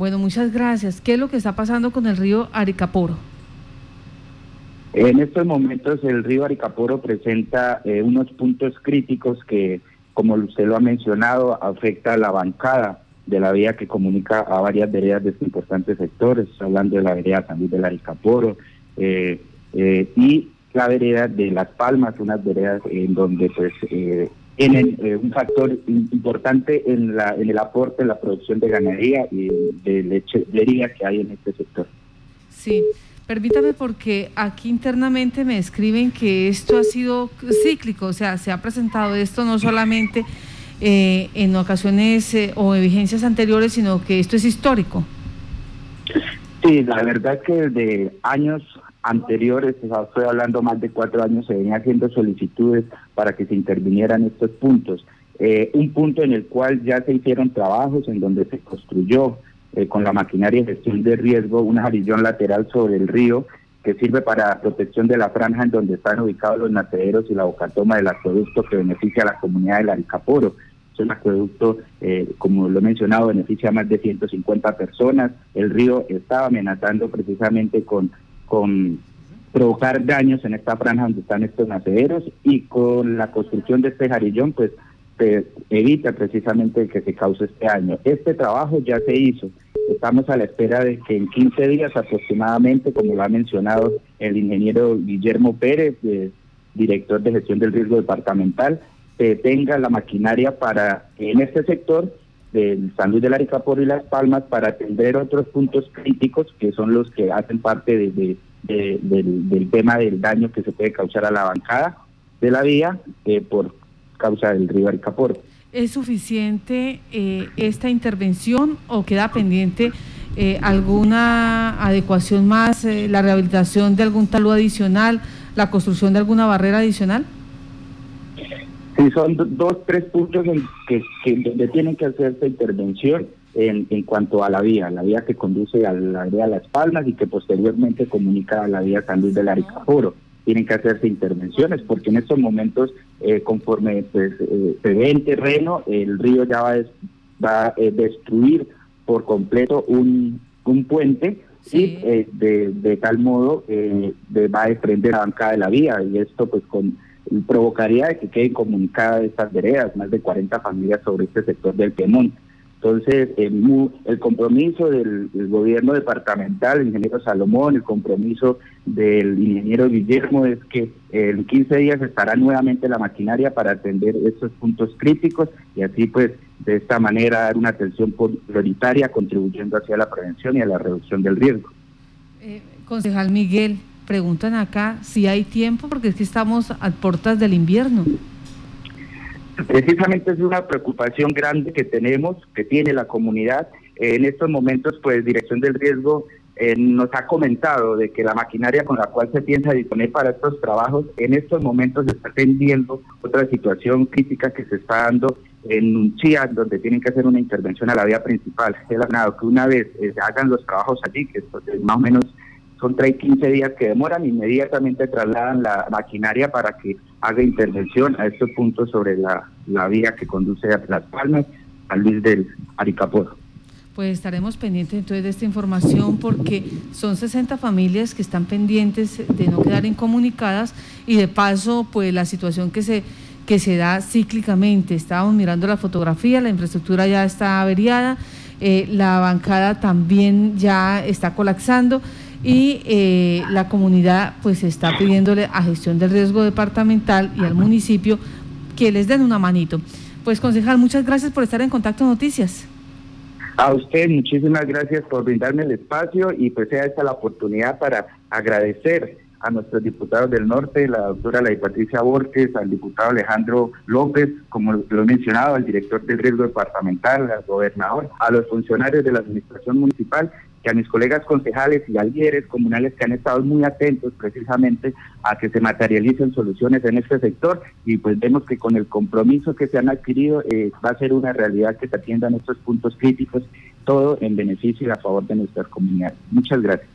Bueno, muchas gracias. ¿Qué es lo que está pasando con el río Aricaporo? En estos momentos el río Aricaporo presenta eh, unos puntos críticos que, como usted lo ha mencionado, afecta a la bancada de la vía que comunica a varias veredas de este importante sector. Estoy hablando de la vereda Luis del Aricaporo eh, eh, y la vereda de Las Palmas, unas veredas en donde pues tienen un factor importante en, la, en el aporte en la producción de ganadería y de lechería que hay en este sector. Sí. Permítame porque aquí internamente me escriben que esto ha sido cíclico, o sea, se ha presentado esto no solamente eh, en ocasiones eh, o en vigencias anteriores, sino que esto es histórico. Sí, la verdad que desde años anteriores, estoy hablando más de cuatro años, se venía haciendo solicitudes para que se intervinieran estos puntos. Eh, un punto en el cual ya se hicieron trabajos, en donde se construyó eh, con la maquinaria de gestión de riesgo, una jarillón lateral sobre el río que sirve para protección de la franja en donde están ubicados los nacederos y la bocatoma del acueducto que beneficia a la comunidad del Aricaporo. Es un acueducto, eh, como lo he mencionado, beneficia a más de 150 personas. El río estaba amenazando precisamente con, con provocar daños en esta franja donde están estos nacederos y con la construcción de este jarillón, pues evita precisamente que se cause este año. Este trabajo ya se hizo. Estamos a la espera de que en 15 días aproximadamente, como lo ha mencionado el ingeniero Guillermo Pérez, director de gestión del riesgo departamental, se tenga la maquinaria para en este sector del San del Aricaporo y Las Palmas para atender otros puntos críticos que son los que hacen parte de, del, tema del daño que se puede causar a la bancada de la vía eh, por causa del río Aricaporo. ¿Es suficiente eh, esta intervención o queda pendiente eh, alguna adecuación más, eh, la rehabilitación de algún talud adicional, la construcción de alguna barrera adicional? Sí, son dos, tres puntos en que, donde tienen que hacerse intervención en, en cuanto a la vía, la vía que conduce a la vía Las Palmas y que posteriormente comunica a la vía San Luis del Aricaporo tienen que hacerse intervenciones, porque en estos momentos, eh, conforme pues, eh, se ve en terreno, el río ya va, va a eh, destruir por completo un, un puente y de, de, tal modo va a desprender la bancada de la vía y esto pues con provocaría que queden comunicadas estas veredas, más de 40 familias sobre este sector del Piemonte. Entonces, el, compromiso del, gobierno departamental, el ingeniero Salomón, el compromiso del ingeniero Guillermo es que en 15 días estará nuevamente la maquinaria para atender estos puntos críticos y así pues de esta manera dar una atención prioritaria contribuyendo hacia la prevención y a la reducción del riesgo. Eh, concejal Miguel, preguntan acá si hay tiempo porque es que estamos a puertas del invierno. Precisamente es una preocupación grande que tenemos, que tiene la comunidad. En estos momentos, pues Dirección del Riesgo eh, nos ha comentado de que la maquinaria con la cual se piensa disponer para estos trabajos, en estos momentos está atendiendo otra situación crítica que se está dando en Chía, donde tienen que hacer una intervención a la vía principal. Es que una vez eh, se hagan los trabajos allí, que más o menos son 3, 15 días que demoran, inmediatamente trasladan la maquinaria para que haga intervención a estos puntos sobre la, vía que conduce a Las Palmas, a Luis del Aricaporo. Pues estaremos pendientes entonces de esta información porque son 60 familias que están pendientes de no quedar incomunicadas y de paso pues la situación que se que se da cíclicamente. Estábamos mirando la fotografía, la infraestructura ya está averiada, eh, la bancada también ya está colapsando y eh, la comunidad pues está pidiéndole a gestión del riesgo departamental y al municipio que les den una manito. Pues concejal, muchas gracias por estar en Contacto Noticias. A usted muchísimas gracias por brindarme el espacio y pues sea esta la oportunidad para agradecer a nuestros diputados del norte, la doctora Ley Patricia Borges, al diputado Alejandro López, como lo he mencionado, al director del riesgo departamental, al gobernador, a los funcionarios de la administración municipal que a mis colegas concejales y alieres comunales que han estado muy atentos precisamente a que se materialicen soluciones en este sector y pues vemos que con el compromiso que se han adquirido eh, va a ser una realidad que se atiendan estos puntos críticos, todo en beneficio y a favor de nuestras comunidades. Muchas gracias.